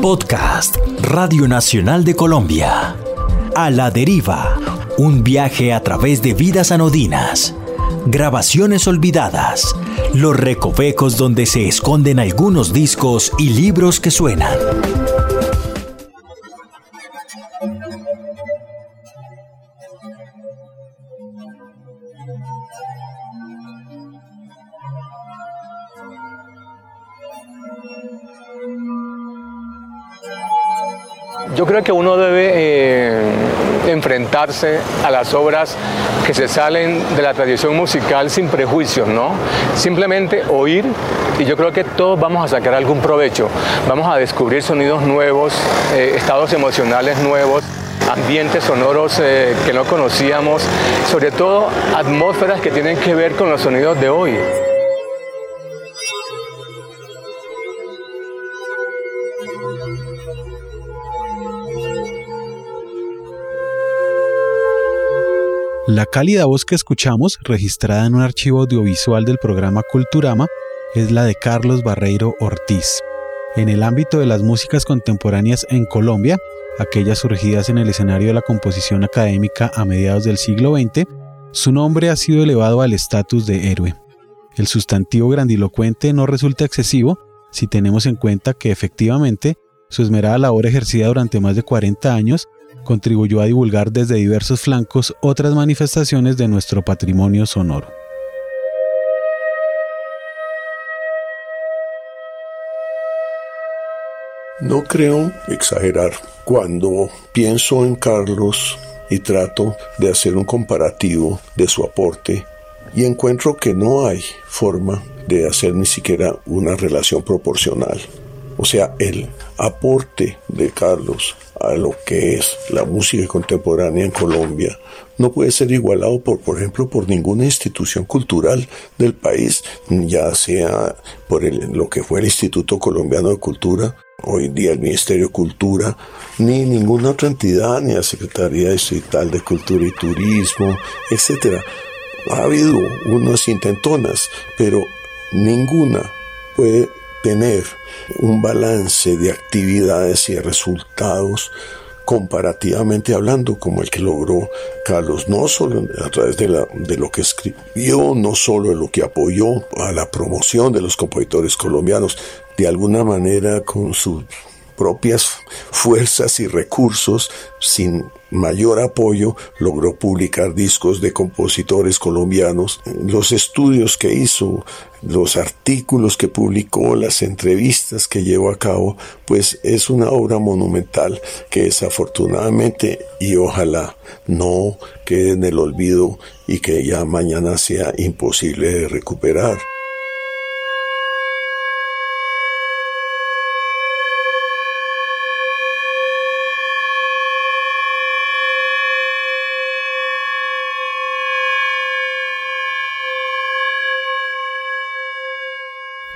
Podcast Radio Nacional de Colombia. A la deriva. Un viaje a través de vidas anodinas. Grabaciones olvidadas. Los recovecos donde se esconden algunos discos y libros que suenan. Yo creo que uno debe eh, enfrentarse a las obras que se salen de la tradición musical sin prejuicios, ¿no? Simplemente oír y yo creo que todos vamos a sacar algún provecho. Vamos a descubrir sonidos nuevos, eh, estados emocionales nuevos ambientes sonoros eh, que no conocíamos, sobre todo atmósferas que tienen que ver con los sonidos de hoy. La cálida voz que escuchamos, registrada en un archivo audiovisual del programa Culturama, es la de Carlos Barreiro Ortiz. En el ámbito de las músicas contemporáneas en Colombia, aquellas surgidas en el escenario de la composición académica a mediados del siglo XX, su nombre ha sido elevado al estatus de héroe. El sustantivo grandilocuente no resulta excesivo si tenemos en cuenta que efectivamente su esmerada labor ejercida durante más de 40 años contribuyó a divulgar desde diversos flancos otras manifestaciones de nuestro patrimonio sonoro. No creo exagerar cuando pienso en Carlos y trato de hacer un comparativo de su aporte y encuentro que no hay forma de hacer ni siquiera una relación proporcional. O sea, el aporte de Carlos a lo que es la música contemporánea en Colombia no puede ser igualado por, por ejemplo, por ninguna institución cultural del país, ya sea por lo que fue el Instituto Colombiano de Cultura, hoy día el Ministerio de Cultura, ni ninguna otra entidad, ni la Secretaría Distrital de Cultura y Turismo, etc. Ha habido unas intentonas, pero ninguna puede tener un balance de actividades y de resultados comparativamente hablando como el que logró Carlos, no solo a través de, la, de lo que escribió, no solo de lo que apoyó a la promoción de los compositores colombianos, de alguna manera con sus propias fuerzas y recursos, sin mayor apoyo, logró publicar discos de compositores colombianos. Los estudios que hizo, los artículos que publicó, las entrevistas que llevó a cabo, pues es una obra monumental que desafortunadamente y ojalá no quede en el olvido y que ya mañana sea imposible de recuperar.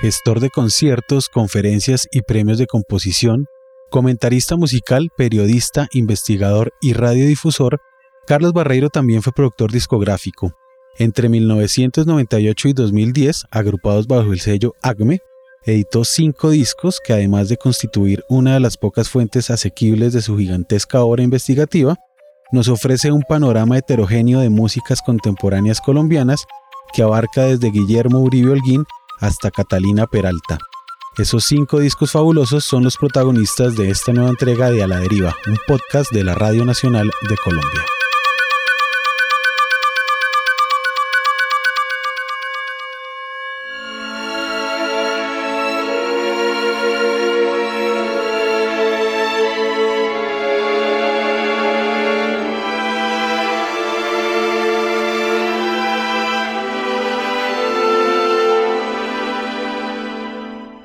Gestor de conciertos, conferencias y premios de composición, comentarista musical, periodista, investigador y radiodifusor, Carlos Barreiro también fue productor discográfico. Entre 1998 y 2010, agrupados bajo el sello ACME, editó cinco discos que además de constituir una de las pocas fuentes asequibles de su gigantesca obra investigativa, nos ofrece un panorama heterogéneo de músicas contemporáneas colombianas que abarca desde Guillermo Uribe Holguín hasta Catalina Peralta. Esos cinco discos fabulosos son los protagonistas de esta nueva entrega de A la Deriva, un podcast de la Radio Nacional de Colombia.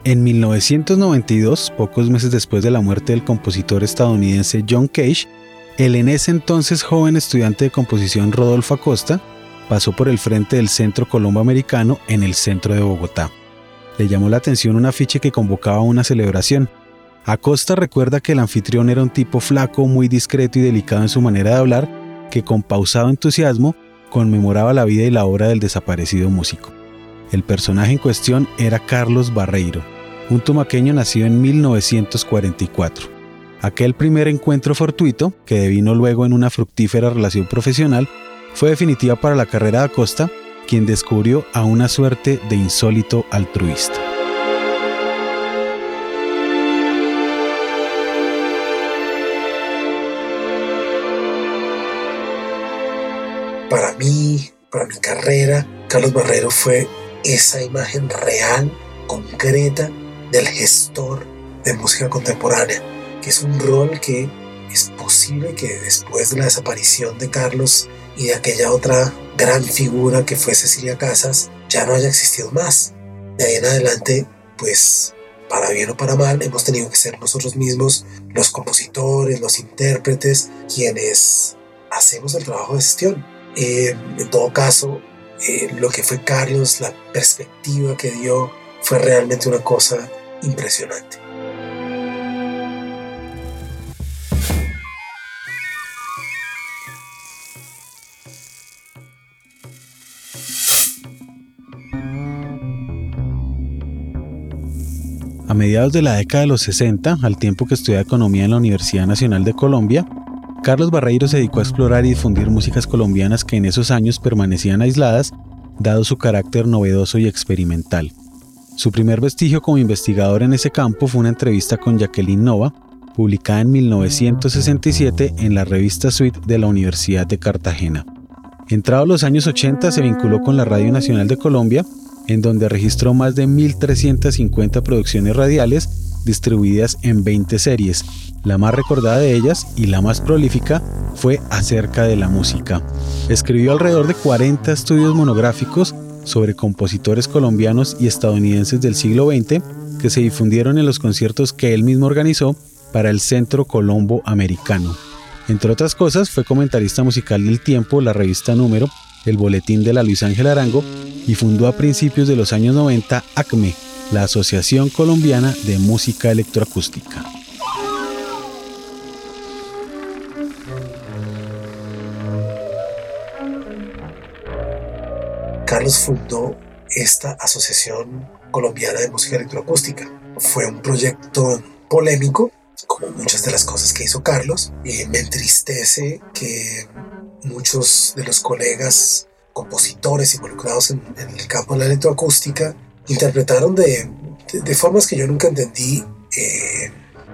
En 1992, pocos meses después de la muerte del compositor estadounidense John Cage, el en ese entonces joven estudiante de composición Rodolfo Acosta pasó por el frente del Centro Colombo Americano en el centro de Bogotá. Le llamó la atención un afiche que convocaba una celebración. Acosta recuerda que el anfitrión era un tipo flaco, muy discreto y delicado en su manera de hablar, que con pausado entusiasmo conmemoraba la vida y la obra del desaparecido músico. El personaje en cuestión era Carlos Barreiro, un tumaqueño nacido en 1944. Aquel primer encuentro fortuito, que devino luego en una fructífera relación profesional, fue definitiva para la carrera de Acosta, quien descubrió a una suerte de insólito altruista. Para mí, para mi carrera, Carlos Barrero fue esa imagen real, concreta, del gestor de música contemporánea, que es un rol que es posible que después de la desaparición de Carlos y de aquella otra gran figura que fue Cecilia Casas, ya no haya existido más. De ahí en adelante, pues, para bien o para mal, hemos tenido que ser nosotros mismos los compositores, los intérpretes, quienes hacemos el trabajo de gestión. Eh, en todo caso, eh, lo que fue Carlos, la perspectiva que dio, fue realmente una cosa impresionante. A mediados de la década de los 60, al tiempo que estudiaba economía en la Universidad Nacional de Colombia, Carlos Barreiro se dedicó a explorar y difundir músicas colombianas que en esos años permanecían aisladas, dado su carácter novedoso y experimental. Su primer vestigio como investigador en ese campo fue una entrevista con Jacqueline Nova, publicada en 1967 en la revista Suite de la Universidad de Cartagena. Entrado los años 80 se vinculó con la Radio Nacional de Colombia, en donde registró más de 1.350 producciones radiales distribuidas en 20 series. La más recordada de ellas y la más prolífica fue Acerca de la Música. Escribió alrededor de 40 estudios monográficos sobre compositores colombianos y estadounidenses del siglo XX que se difundieron en los conciertos que él mismo organizó para el Centro Colombo Americano. Entre otras cosas, fue comentarista musical del Tiempo, la revista Número, el Boletín de la Luis Ángel Arango y fundó a principios de los años 90 ACME, la Asociación Colombiana de Música Electroacústica. Carlos fundó esta Asociación Colombiana de Música Electroacústica. Fue un proyecto polémico, como muchas de las cosas que hizo Carlos, y me entristece que muchos de los colegas compositores involucrados en, el campo de la electroacústica interpretaron de, formas que yo nunca entendí eh,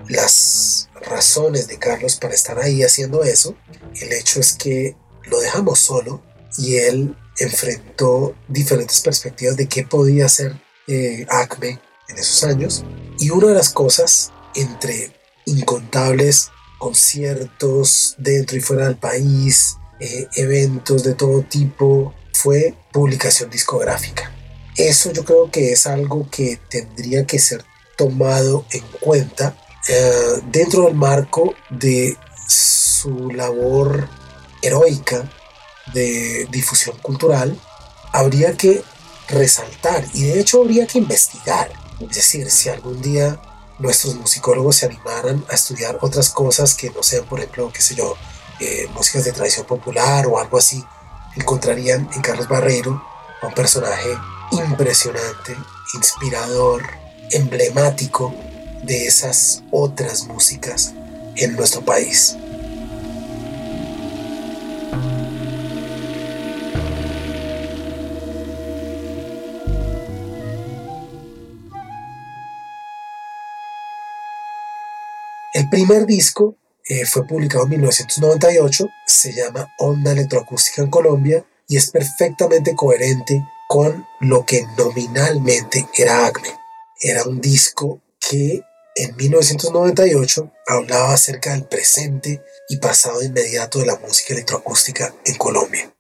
las razones de Carlos para estar ahí haciendo eso. El hecho es que lo dejamos solo y él enfrentó diferentes perspectivas de qué podía hacer eh, ACME en esos años. Y una de las cosas, entre incontables conciertos dentro y fuera del país, eh, eventos de todo tipo, fue publicación discográfica. Eso yo creo que es algo que tendría que ser tomado en cuenta eh, dentro del marco de su labor heroica de difusión cultural, habría que resaltar y de hecho habría que investigar. Es decir, si algún día nuestros musicólogos se animaran a estudiar otras cosas que no sean, por ejemplo, qué sé yo, eh, músicas de tradición popular o algo así, encontrarían en Carlos Barrero un personaje impresionante, inspirador, emblemático de esas otras músicas en nuestro país. El primer disco eh, fue publicado en 1998, se llama Onda Electroacústica en Colombia y es perfectamente coherente con lo que nominalmente era ACME. Era un disco que en 1998 hablaba acerca del presente y pasado inmediato de la música electroacústica en Colombia.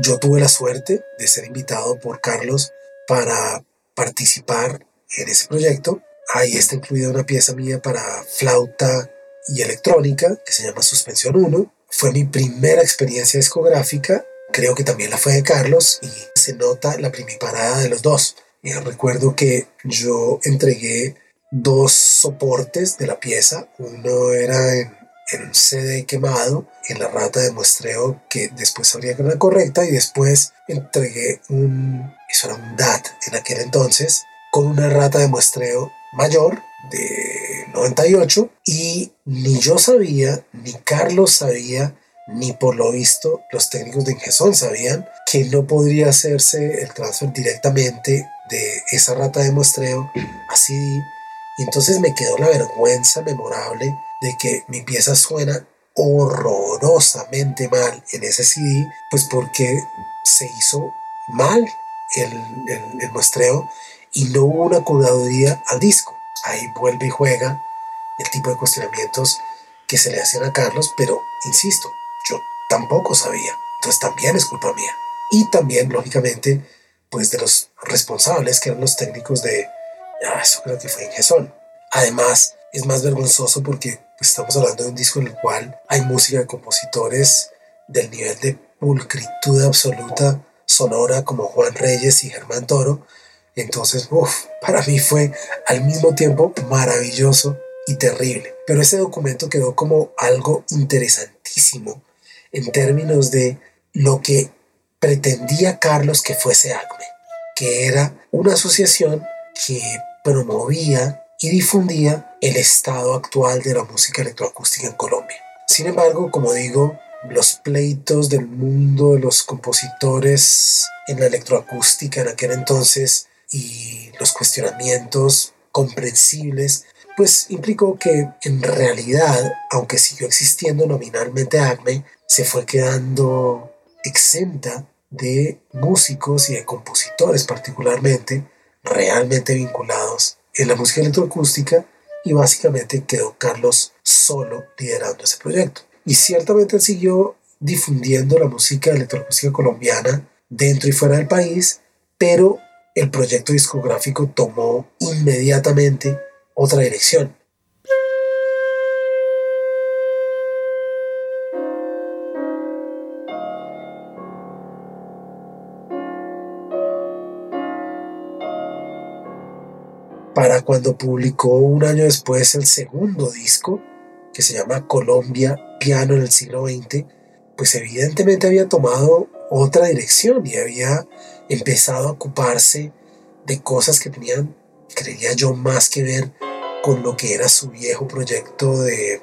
Yo tuve la suerte de ser invitado por Carlos para participar en ese proyecto. Ahí está incluida una pieza mía para flauta y electrónica que se llama Suspensión 1. Fue mi primera experiencia discográfica, creo que también la fue de Carlos y se nota la primiparada de los dos. Y recuerdo que yo entregué dos soportes de la pieza, uno era en, en un CD quemado en la rata de muestreo que después sabría que la correcta y después entregué un, eso era un DAT en aquel entonces, con una rata de muestreo mayor de 98 y ni yo sabía, ni Carlos sabía, ni por lo visto los técnicos de Ingesón sabían que no podría hacerse el transfer directamente de esa rata de muestreo así y entonces me quedó la vergüenza memorable de que mi pieza suena horrorosamente mal en ese CD, pues porque se hizo mal el, el, muestreo y no hubo una curaduría al disco. Ahí vuelve y juega el tipo de cuestionamientos que se le hacían a Carlos, pero insisto, yo tampoco sabía. Entonces también es culpa mía. Y también, lógicamente, pues de los responsables que eran los técnicos de, ah, eso creo que fue en Gesón. Además, es más vergonzoso porque pues, estamos hablando de un disco en el cual hay música de compositores del nivel de pulcritud absoluta sonora como Juan Reyes y Germán Toro. Entonces, para mí fue al mismo tiempo maravilloso y terrible. Pero ese documento quedó como algo interesantísimo en términos de lo que pretendía Carlos que fuese ACME, que era una asociación que promovía y difundía el estado actual de la música electroacústica en Colombia. Sin embargo, como digo, los pleitos del mundo de los compositores en la electroacústica en aquel entonces y los cuestionamientos comprensibles, pues implicó que en realidad, aunque siguió existiendo nominalmente ACME, se fue quedando exenta de músicos y de compositores particularmente realmente vinculados en la música electroacústica y básicamente quedó Carlos solo liderando ese proyecto. Y ciertamente siguió difundiendo la música electroacústica colombiana dentro y fuera del país, pero el proyecto discográfico tomó inmediatamente otra dirección. para cuando publicó un año después el segundo disco, que se llama Colombia, Piano en el siglo XX, pues evidentemente había tomado otra dirección y había empezado a ocuparse de cosas que tenían, creía yo, más que ver con lo que era su viejo proyecto de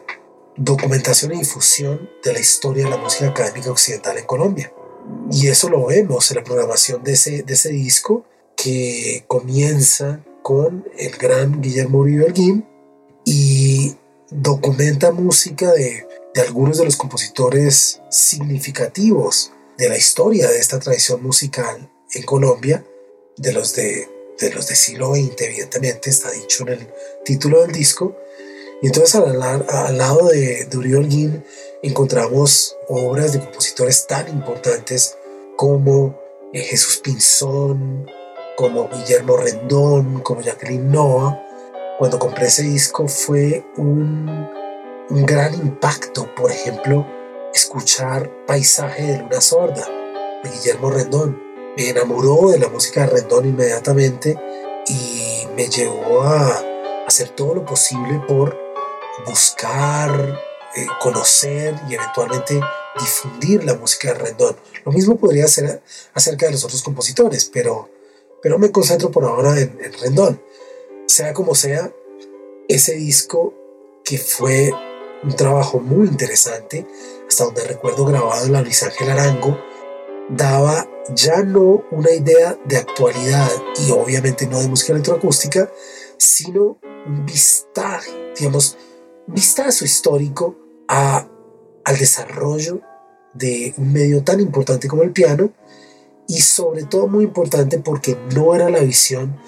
documentación e difusión de la historia de la música académica occidental en Colombia. Y eso lo vemos en la programación de ese, de ese disco que comienza con el gran Guillermo Uribe y documenta música de, algunos de los compositores significativos de la historia de esta tradición musical en Colombia, de los de, de los de siglo XX, evidentemente, está dicho en el título del disco. Y entonces al, al lado de, de Uribe encontramos obras de compositores tan importantes como eh, Jesús Pinzón, como Guillermo Rendón, como Jacqueline Noah, cuando compré ese disco fue un, un gran impacto. Por ejemplo, escuchar Paisaje de Luna Sorda de Guillermo Rendón. Me enamoró de la música de Rendón inmediatamente y me llevó a hacer todo lo posible por buscar, eh, conocer y eventualmente difundir la música de Rendón. Lo mismo podría ser acerca de los otros compositores, pero pero me concentro por ahora en, Rendón. Sea como sea, ese disco que fue un trabajo muy interesante, hasta donde recuerdo grabado en la Luis Ángel Arango, daba ya no una idea de actualidad y obviamente no de música electroacústica, sino un vistaje, digamos, vistazo histórico a, al desarrollo de un medio tan importante como el piano y sobre todo muy importante porque no era la visión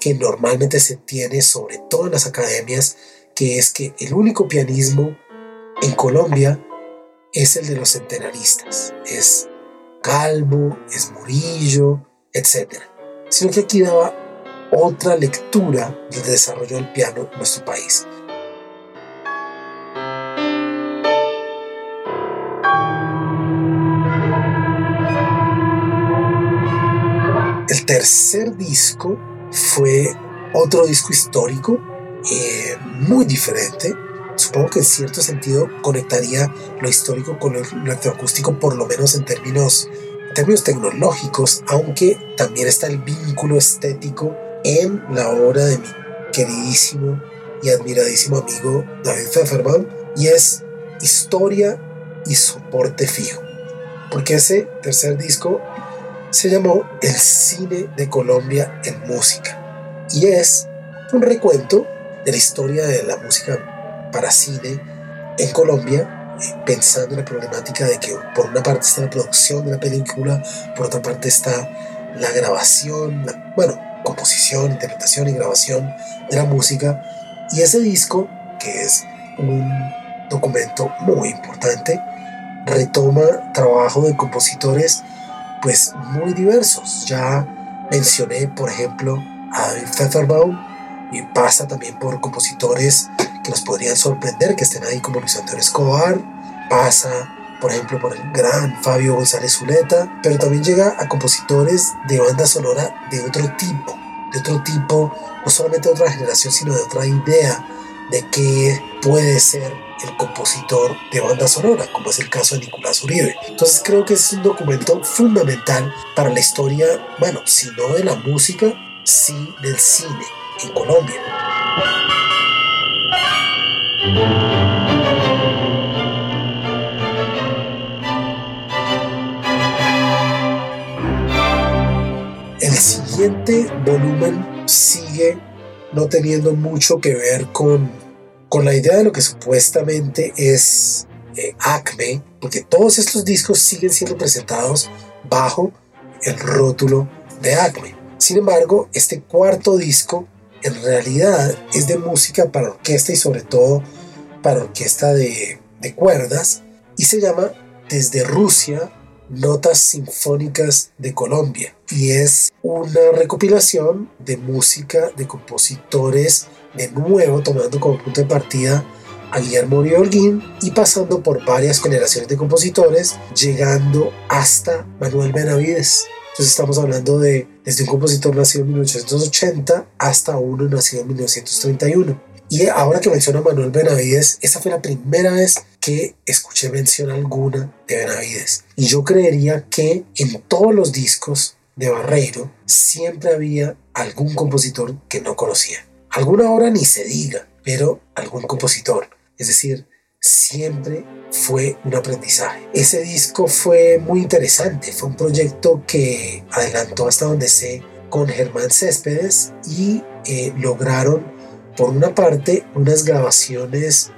que normalmente se tiene, sobre todo en las academias, que es que el único pianismo en Colombia es el de los centenaristas, es Calvo, es Murillo, etc. Sino que aquí daba otra lectura del desarrollo del piano en nuestro país. El tercer disco fue otro disco histórico, eh, muy diferente, supongo que en cierto sentido conectaría lo histórico con lo electroacústico, por lo menos en términos, términos tecnológicos, aunque también está el vínculo estético en la obra de mi queridísimo y admiradísimo amigo David Pfefferbaum, y es historia y soporte fijo. Porque ese tercer disco se llamó El cine de Colombia en música. Y es un recuento de la historia de la música para cine en Colombia, pensando en la problemática de que por una parte está la producción de la película, por otra parte está la grabación, bueno, composición, interpretación y grabación de la música. Y ese disco, que es un documento muy importante, retoma trabajo de compositores pues muy diversos. Ya mencioné, por ejemplo, a David Pfefferbaum y pasa también por compositores que nos podrían sorprender que estén ahí como Luis Antonio Escobar, pasa por ejemplo por el gran Fabio González Zuleta, pero también llega a compositores de banda sonora de otro tipo, de otro tipo, no solamente de otra generación, sino de otra idea de qué puede ser el compositor de banda sonora, como es el caso de Nicolás Uribe. Entonces creo que es un documento fundamental para la historia, bueno, si no de la música, sí del cine en Colombia. El siguiente volumen sigue no teniendo mucho que ver con, con la idea de lo que supuestamente es eh, Acme, porque todos estos discos siguen siendo presentados bajo el rótulo de Acme. Sin embargo, este cuarto disco en realidad es de música para orquesta y sobre todo para orquesta de, de cuerdas y se llama Desde Rusia Notas Sinfónicas de Colombia y es una recopilación de música de compositores de nuevo tomando como punto de partida a Guillermo Holguín y pasando por varias generaciones de compositores llegando hasta Manuel Benavides. Entonces estamos hablando de desde un compositor nacido en 1880 hasta uno nacido en 1931. Y ahora que menciona Manuel Benavides, esa fue la primera vez que escuché mención alguna de Benavides. Y yo creería que en todos los discos de Barreiro siempre había algún compositor que no conocía. Alguna obra ni se diga, pero algún compositor. Es decir, siempre fue un aprendizaje. Ese disco fue muy interesante, fue un proyecto que adelantó hasta donde sé con Germán Céspedes y eh, lograron por una parte, unas grabaciones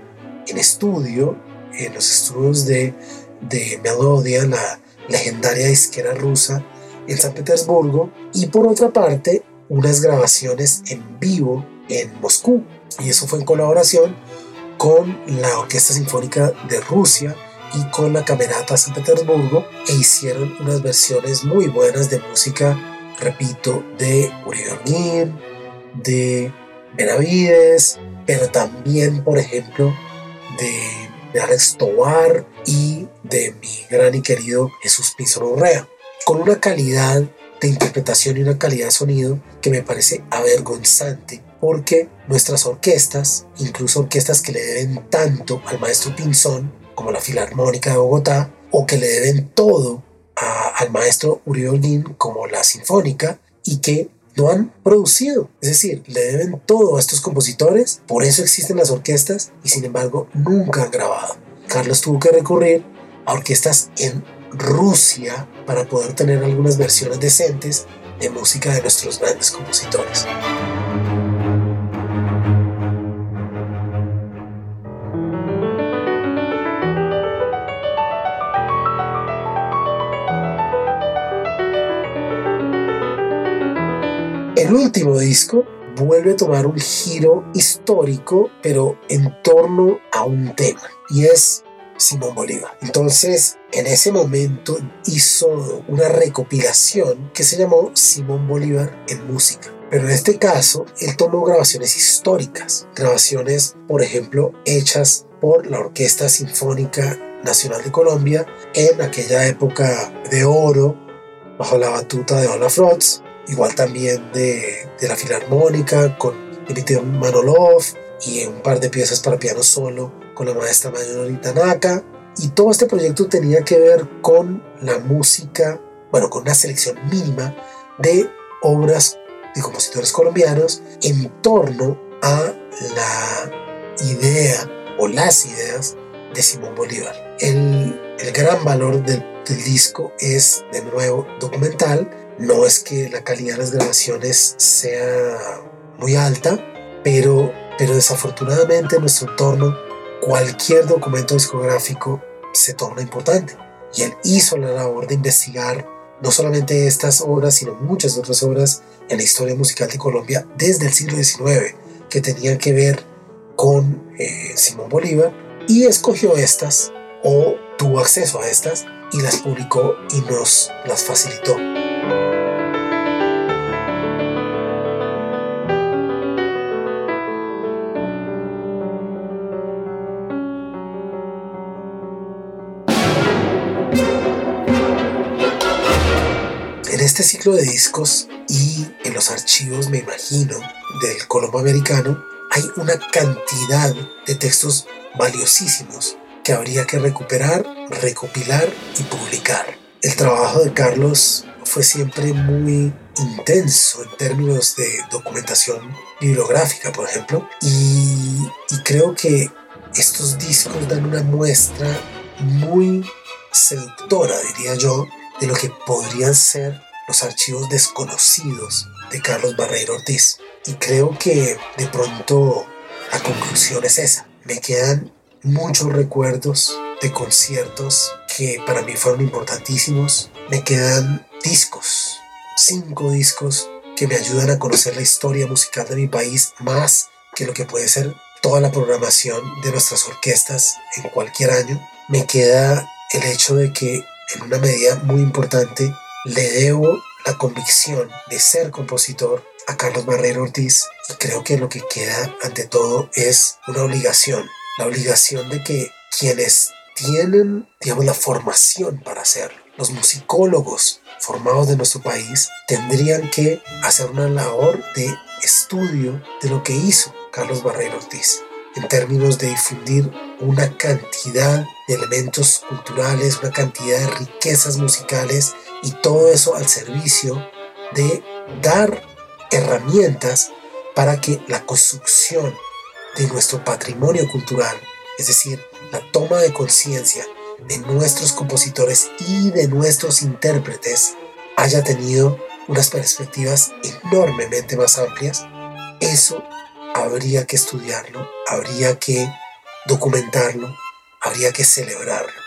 en estudio, en los estudios de, de Melodia, la legendaria disquera rusa, en San Petersburgo, y por otra parte, unas grabaciones en vivo en Moscú. Y eso fue en colaboración con la Orquesta Sinfónica de Rusia y con la Camerata San Petersburgo e hicieron unas versiones muy buenas de música, repito, de Uribe de Benavides, pero también, por ejemplo, de, de Alex Tobar y de mi gran y querido Jesús Pinzón Urrea, con una calidad de interpretación y una calidad de sonido que me parece avergonzante porque nuestras orquestas, incluso orquestas que le deben tanto al maestro Pinzón como la Filarmónica de Bogotá, o que le deben todo al maestro Uribe Holguín como la Sinfónica, y que no han producido. Es decir, le deben todo a estos compositores, por eso existen las orquestas y sin embargo nunca han grabado. Carlos tuvo que recurrir a orquestas en Rusia para poder tener algunas versiones decentes de música de nuestros grandes compositores. Último disco vuelve a tomar un giro histórico, pero en torno a un tema, y es Simón Bolívar. Entonces, en ese momento hizo una recopilación que se llamó Simón Bolívar en música. Pero en este caso, él tomó grabaciones históricas, grabaciones, por ejemplo, hechas por la Orquesta Sinfónica Nacional de Colombia en aquella época de oro, bajo la batuta de Ola Frotz, igual también de, de la Filarmónica con Dimitri Manolov, y un par de piezas para piano solo con la maestra Mayuri Tanaka. Y todo este proyecto tenía que ver con la música, bueno, con una selección mínima de obras de compositores colombianos en torno a la idea o las ideas de Simón Bolívar. El, el gran valor del, del disco es, de nuevo, documental. No es que la calidad de las grabaciones sea muy alta, pero, pero desafortunadamente en nuestro entorno cualquier documento discográfico se torna importante. Y él hizo la labor de investigar no solamente estas obras, sino muchas otras obras en la historia musical de Colombia desde el siglo XIX que tenían que ver con eh, Simón Bolívar y escogió estas o tuvo acceso a estas y las publicó y nos las facilitó. Este ciclo de discos y en los archivos, me imagino, del Colombo Americano, hay una cantidad de textos valiosísimos que habría que recuperar, recopilar y publicar. El trabajo de Carlos fue siempre muy intenso en términos de documentación bibliográfica, por ejemplo, y, creo que estos discos dan una muestra muy seductora, diría yo, de lo que podrían ser los archivos desconocidos de Carlos Barreiro Ortiz. Y creo que de pronto la conclusión es esa. Me quedan muchos recuerdos de conciertos que para mí fueron importantísimos. Me quedan discos, cinco discos que me ayudan a conocer la historia musical de mi país más que lo que puede ser toda la programación de nuestras orquestas en cualquier año. Me queda el hecho de que en una medida muy importante le debo la convicción de ser compositor a Carlos Barrero Ortiz y creo que lo que queda ante todo es una obligación, la obligación de que quienes tienen, digamos, la formación para hacerlo, los musicólogos formados de nuestro país, tendrían que hacer una labor de estudio de lo que hizo Carlos Barrero Ortiz en términos de difundir una cantidad de elementos culturales, una cantidad de riquezas musicales y todo eso al servicio de dar herramientas para que la construcción de nuestro patrimonio cultural, es decir, la toma de conciencia de nuestros compositores y de nuestros intérpretes, haya tenido unas perspectivas enormemente más amplias, eso habría que estudiarlo, habría que documentarlo, habría que celebrarlo.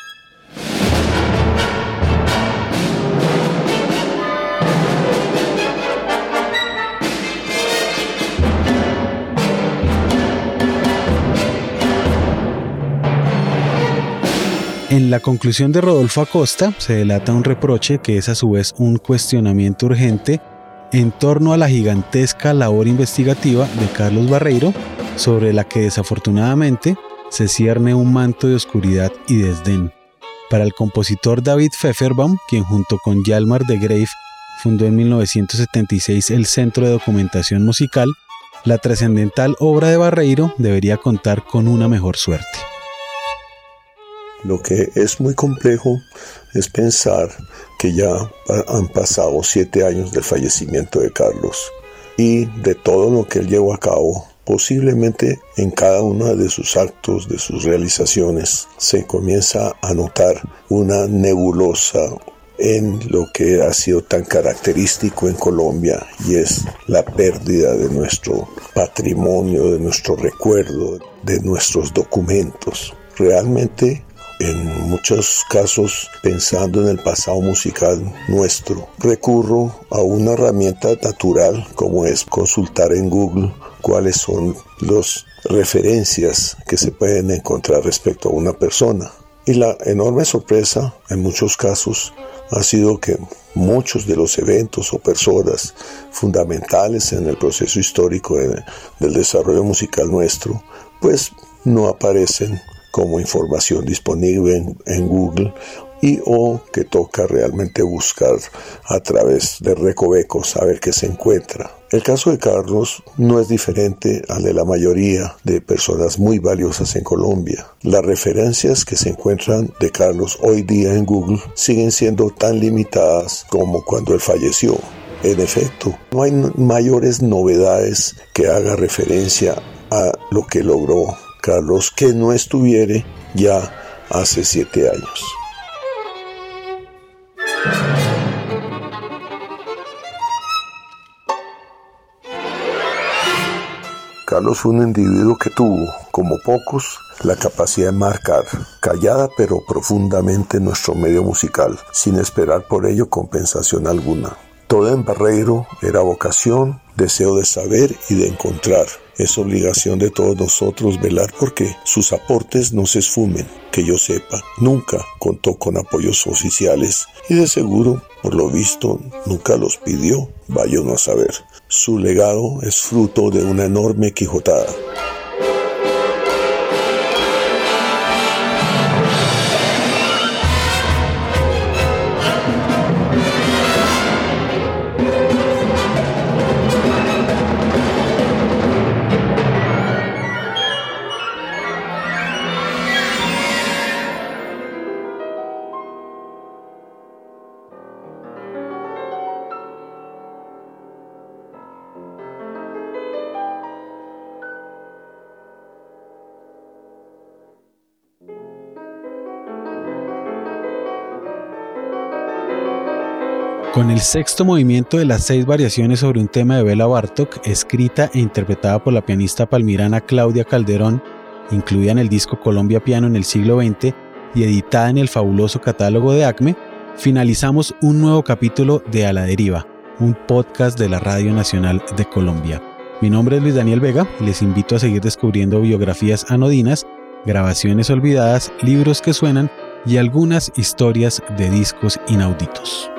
En la conclusión de Rodolfo Acosta se delata un reproche que es a su vez un cuestionamiento urgente en torno a la gigantesca labor investigativa de Carlos Barreiro, sobre la que desafortunadamente se cierne un manto de oscuridad y desdén. Para el compositor David Pfefferbaum, quien junto con Yalmar de Grave fundó en 1976 el Centro de Documentación Musical, la trascendental obra de Barreiro debería contar con una mejor suerte. Lo que es muy complejo es pensar que ya han pasado siete años del fallecimiento de Carlos y de todo lo que él llevó a cabo. Posiblemente en cada uno de sus actos, de sus realizaciones, se comienza a notar una nebulosa en lo que ha sido tan característico en Colombia y es la pérdida de nuestro patrimonio, de nuestro recuerdo, de nuestros documentos. Realmente en muchos casos pensando en el pasado musical nuestro. Recurro a una herramienta natural como es consultar en Google cuáles son las referencias que se pueden encontrar respecto a una persona. Y la enorme sorpresa en muchos casos ha sido que muchos de los eventos o personas fundamentales en el proceso histórico del desarrollo musical nuestro, pues no aparecen como información disponible en, Google y o que toca realmente buscar a través de recovecos a ver qué se encuentra. El caso de Carlos no es diferente al de la mayoría de personas muy valiosas en Colombia. Las referencias que se encuentran de Carlos hoy día en Google siguen siendo tan limitadas como cuando él falleció. En efecto, no hay mayores novedades que haga referencia a lo que logró Carlos que no estuviere ya hace siete años. Carlos fue un individuo que tuvo, como pocos, la capacidad de marcar, callada pero profundamente nuestro medio musical, sin esperar por ello compensación alguna. Todo en Barreiro era vocación, deseo de saber y de encontrar. Es obligación de todos nosotros velar porque sus aportes no se esfumen. Que yo sepa, nunca contó con apoyos oficiales y de seguro, por lo visto, nunca los pidió. Vaya a saber. Su legado es fruto de una enorme quijotada. Con el sexto movimiento de las seis variaciones sobre un tema de Bela Bartok, escrita e interpretada por la pianista palmirana Claudia Calderón, incluida en el disco Colombia Piano en el siglo XX y editada en el fabuloso catálogo de Acme, finalizamos un nuevo capítulo de A la Deriva, un podcast de la Radio Nacional de Colombia. Mi nombre es Luis Daniel Vega y les invito a seguir descubriendo biografías anodinas, grabaciones olvidadas, libros que suenan y algunas historias de discos inauditos.